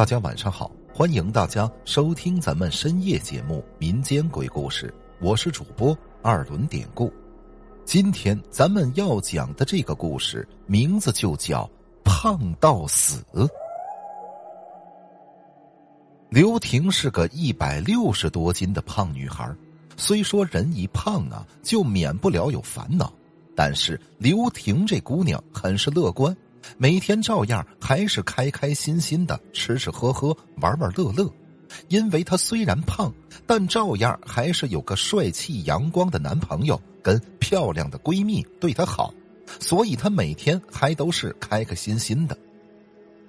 大家晚上好，欢迎大家收听咱们深夜节目《民间鬼故事》，我是主播二轮典故。今天咱们要讲的这个故事名字就叫《胖到死》。刘婷是个一百六十多斤的胖女孩，虽说人一胖啊，就免不了有烦恼，但是刘婷这姑娘很是乐观。每天照样还是开开心心的吃吃喝喝玩玩乐乐，因为她虽然胖，但照样还是有个帅气阳光的男朋友跟漂亮的闺蜜对她好，所以她每天还都是开开心心的。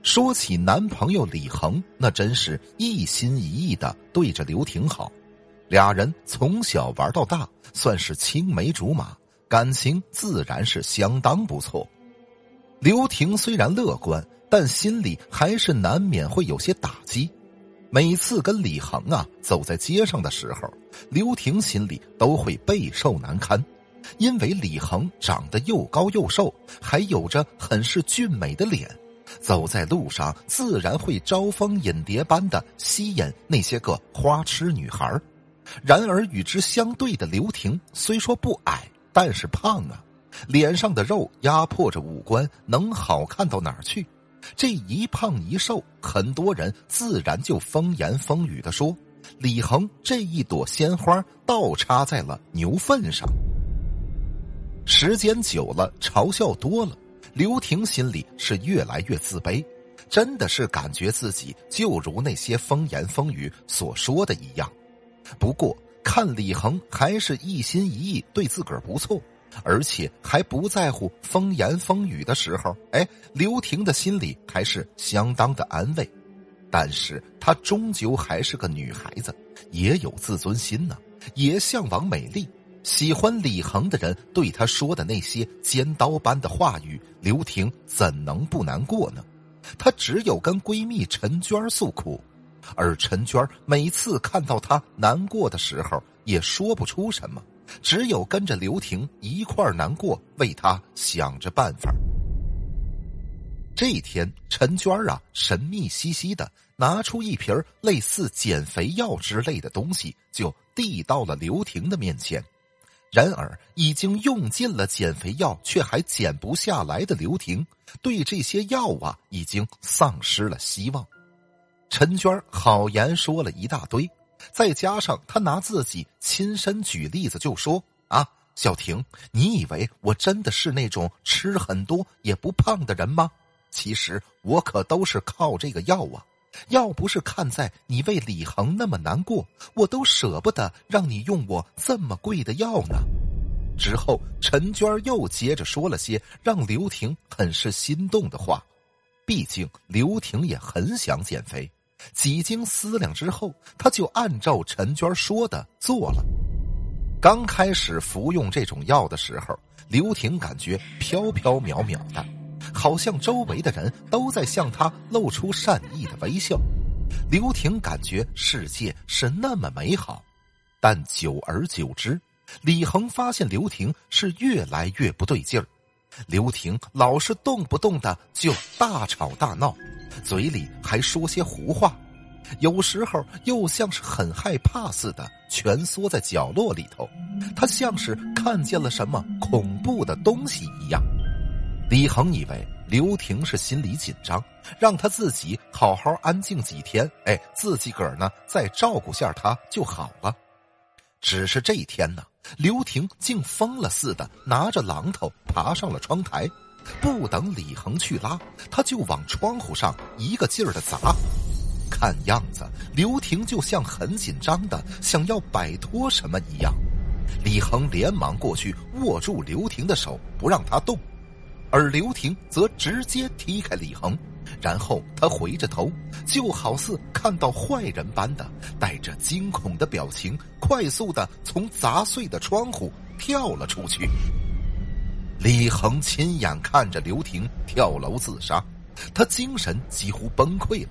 说起男朋友李恒，那真是一心一意的对着刘婷好，俩人从小玩到大，算是青梅竹马，感情自然是相当不错。刘婷虽然乐观，但心里还是难免会有些打击。每次跟李恒啊走在街上的时候，刘婷心里都会备受难堪，因为李恒长得又高又瘦，还有着很是俊美的脸，走在路上自然会招蜂引蝶般的吸引那些个花痴女孩然而与之相对的刘婷虽说不矮，但是胖啊。脸上的肉压迫着五官，能好看到哪儿去？这一胖一瘦，很多人自然就风言风语的说：“李恒这一朵鲜花倒插在了牛粪上。”时间久了，嘲笑多了，刘婷心里是越来越自卑，真的是感觉自己就如那些风言风语所说的一样。不过看李恒还是一心一意对自个儿不错。而且还不在乎风言风语的时候，哎，刘婷的心里还是相当的安慰。但是她终究还是个女孩子，也有自尊心呢，也向往美丽。喜欢李恒的人对她说的那些尖刀般的话语，刘婷怎能不难过呢？她只有跟闺蜜陈娟诉苦，而陈娟每次看到她难过的时候，也说不出什么。只有跟着刘婷一块难过，为她想着办法。这一天，陈娟啊，神秘兮兮的拿出一瓶类似减肥药之类的东西，就递到了刘婷的面前。然而，已经用尽了减肥药却还减不下来的刘婷，对这些药啊，已经丧失了希望。陈娟好言说了一大堆。再加上他拿自己亲身举例子，就说：“啊，小婷，你以为我真的是那种吃很多也不胖的人吗？其实我可都是靠这个药啊！要不是看在你为李恒那么难过，我都舍不得让你用我这么贵的药呢。”之后，陈娟又接着说了些让刘婷很是心动的话，毕竟刘婷也很想减肥。几经思量之后，他就按照陈娟说的做了。刚开始服用这种药的时候，刘婷感觉飘飘渺渺的，好像周围的人都在向他露出善意的微笑。刘婷感觉世界是那么美好，但久而久之，李恒发现刘婷是越来越不对劲儿。刘婷老是动不动的就大吵大闹。嘴里还说些胡话，有时候又像是很害怕似的蜷缩在角落里头，他像是看见了什么恐怖的东西一样。李恒以为刘婷是心里紧张，让他自己好好安静几天，哎，自己个儿呢再照顾下他就好了。只是这一天呢，刘婷竟疯了似的拿着榔头爬上了窗台。不等李恒去拉，他就往窗户上一个劲儿的砸。看样子，刘婷就像很紧张的想要摆脱什么一样。李恒连忙过去握住刘婷的手，不让她动，而刘婷则直接踢开李恒，然后他回着头，就好似看到坏人般的，带着惊恐的表情，快速的从砸碎的窗户跳了出去。李恒亲眼看着刘婷跳楼自杀，他精神几乎崩溃了，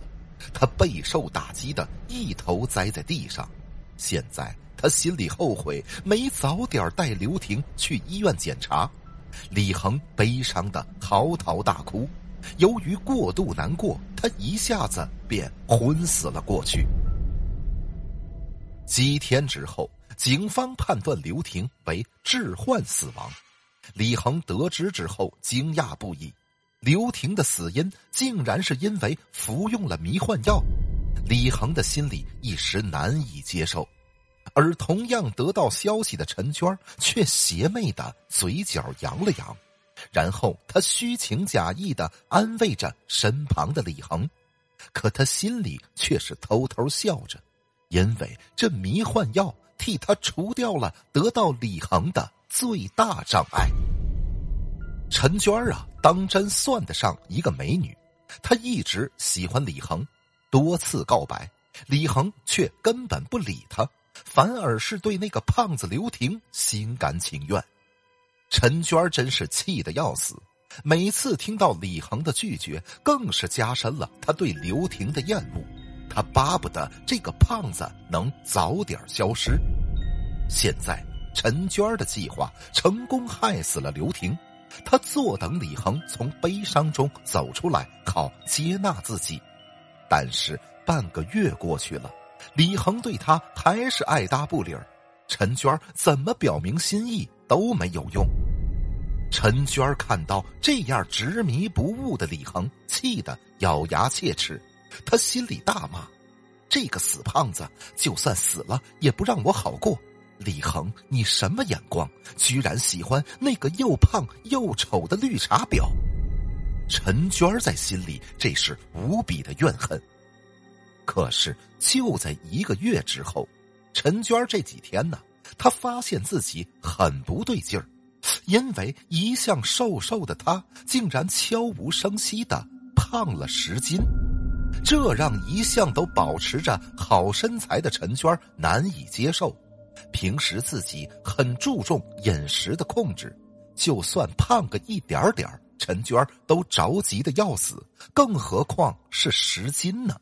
他备受打击的一头栽在地上。现在他心里后悔没早点带刘婷去医院检查。李恒悲伤的嚎啕大哭，由于过度难过，他一下子便昏死了过去。几天之后，警方判断刘婷为致幻死亡。李恒得知之后，惊讶不已。刘婷的死因竟然是因为服用了迷幻药，李恒的心里一时难以接受。而同样得到消息的陈娟却邪魅的嘴角扬了扬，然后她虚情假意的安慰着身旁的李恒，可她心里却是偷偷笑着，因为这迷幻药替她除掉了得到李恒的最大障碍。陈娟啊，当真算得上一个美女，她一直喜欢李恒，多次告白，李恒却根本不理她。反而是对那个胖子刘婷心甘情愿，陈娟真是气得要死。每次听到李恒的拒绝，更是加深了他对刘婷的厌恶。他巴不得这个胖子能早点消失。现在，陈娟的计划成功害死了刘婷，她坐等李恒从悲伤中走出来，好接纳自己。但是半个月过去了。李恒对他还是爱搭不理儿，陈娟怎么表明心意都没有用。陈娟看到这样执迷不悟的李恒，气得咬牙切齿，他心里大骂：“这个死胖子，就算死了也不让我好过。李恒，你什么眼光？居然喜欢那个又胖又丑的绿茶婊！”陈娟在心里这是无比的怨恨。可是就在一个月之后，陈娟这几天呢，她发现自己很不对劲儿，因为一向瘦瘦的她，竟然悄无声息的胖了十斤，这让一向都保持着好身材的陈娟难以接受。平时自己很注重饮食的控制，就算胖个一点点陈娟都着急的要死，更何况是十斤呢？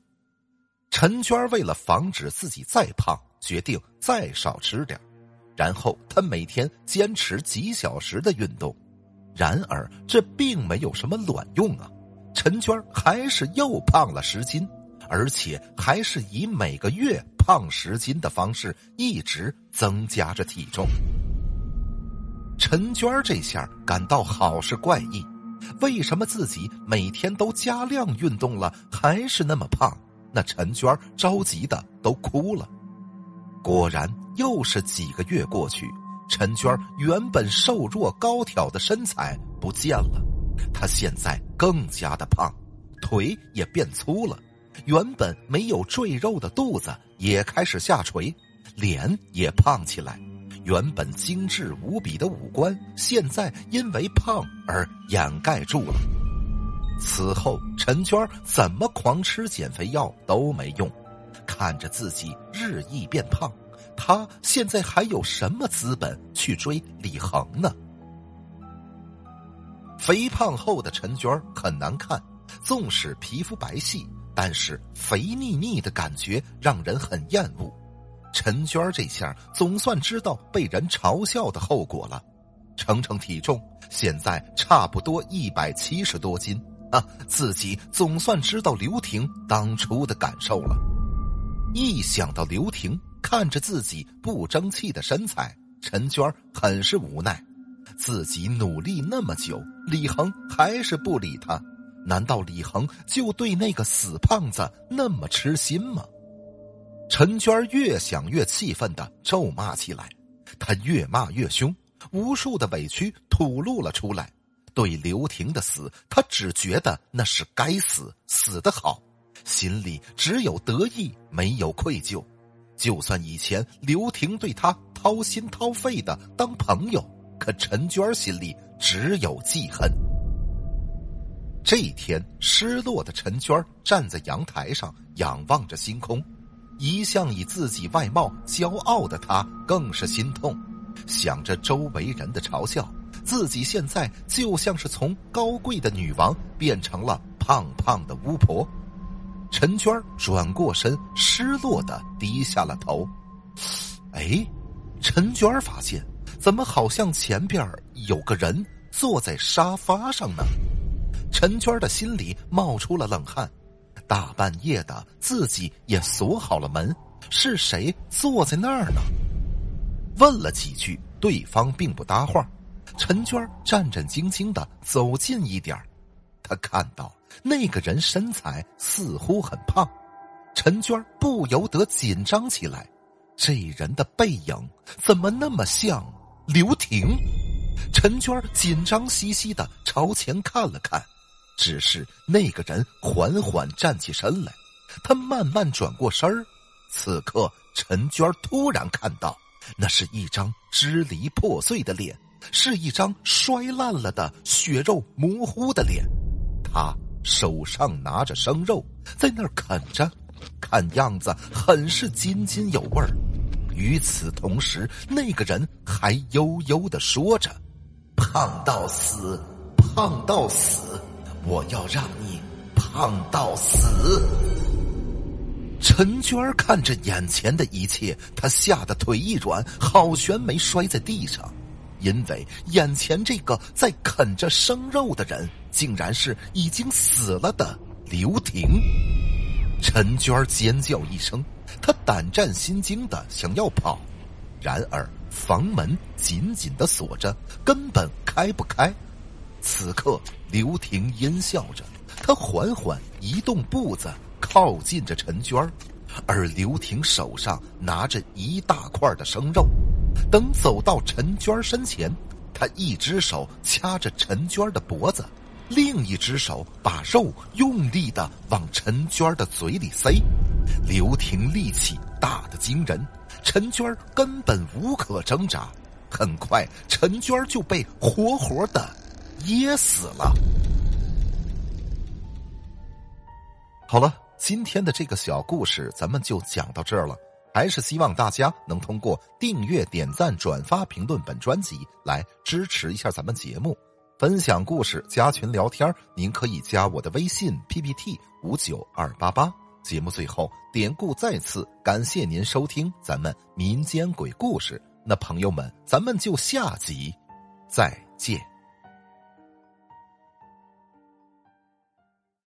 陈娟为了防止自己再胖，决定再少吃点然后她每天坚持几小时的运动。然而这并没有什么卵用啊！陈娟还是又胖了十斤，而且还是以每个月胖十斤的方式一直增加着体重。陈娟这下感到好是怪异，为什么自己每天都加量运动了，还是那么胖？那陈娟着急的都哭了。果然，又是几个月过去，陈娟原本瘦弱高挑的身材不见了，她现在更加的胖，腿也变粗了，原本没有赘肉的肚子也开始下垂，脸也胖起来，原本精致无比的五官，现在因为胖而掩盖住了。此后，陈娟怎么狂吃减肥药都没用，看着自己日益变胖，她现在还有什么资本去追李恒呢？肥胖后的陈娟很难看，纵使皮肤白皙，但是肥腻腻的感觉让人很厌恶。陈娟这下总算知道被人嘲笑的后果了，称称体重，现在差不多一百七十多斤。啊，自己总算知道刘婷当初的感受了。一想到刘婷看着自己不争气的身材，陈娟很是无奈。自己努力那么久，李恒还是不理他。难道李恒就对那个死胖子那么痴心吗？陈娟越想越气愤的咒骂起来，她越骂越凶，无数的委屈吐露了出来。对刘婷的死，他只觉得那是该死，死得好，心里只有得意，没有愧疚。就算以前刘婷对他掏心掏肺的当朋友，可陈娟心里只有记恨。这一天，失落的陈娟站在阳台上，仰望着星空。一向以自己外貌骄傲的她，更是心痛，想着周围人的嘲笑。自己现在就像是从高贵的女王变成了胖胖的巫婆。陈娟转过身，失落的低下了头。哎，陈娟发现，怎么好像前边有个人坐在沙发上呢？陈娟的心里冒出了冷汗。大半夜的，自己也锁好了门，是谁坐在那儿呢？问了几句，对方并不搭话。陈娟战战兢兢的走近一点她看到那个人身材似乎很胖，陈娟不由得紧张起来。这人的背影怎么那么像刘婷？陈娟紧张兮兮的朝前看了看，只是那个人缓缓站起身来，他慢慢转过身儿。此刻，陈娟突然看到，那是一张支离破碎的脸。是一张摔烂了的血肉模糊的脸，他手上拿着生肉，在那儿啃着，看样子很是津津有味儿。与此同时，那个人还悠悠的说着：“胖到死，胖到死，我要让你胖到死。”陈娟看着眼前的一切，她吓得腿一软，好悬没摔在地上。因为眼前这个在啃着生肉的人，竟然是已经死了的刘婷。陈娟尖叫一声，她胆战心惊的想要跑，然而房门紧紧的锁着，根本开不开。此刻，刘婷阴笑着，她缓缓移动步子，靠近着陈娟而刘婷手上拿着一大块的生肉。等走到陈娟身前，他一只手掐着陈娟的脖子，另一只手把肉用力的往陈娟的嘴里塞。刘婷力气大的惊人，陈娟根本无可挣扎。很快，陈娟就被活活的噎死了。好了，今天的这个小故事咱们就讲到这儿了。还是希望大家能通过订阅、点赞、转发、评论本专辑来支持一下咱们节目，分享故事、加群聊天。您可以加我的微信 PPT 五九二八八。节目最后，典故再次感谢您收听咱们民间鬼故事。那朋友们，咱们就下集再见。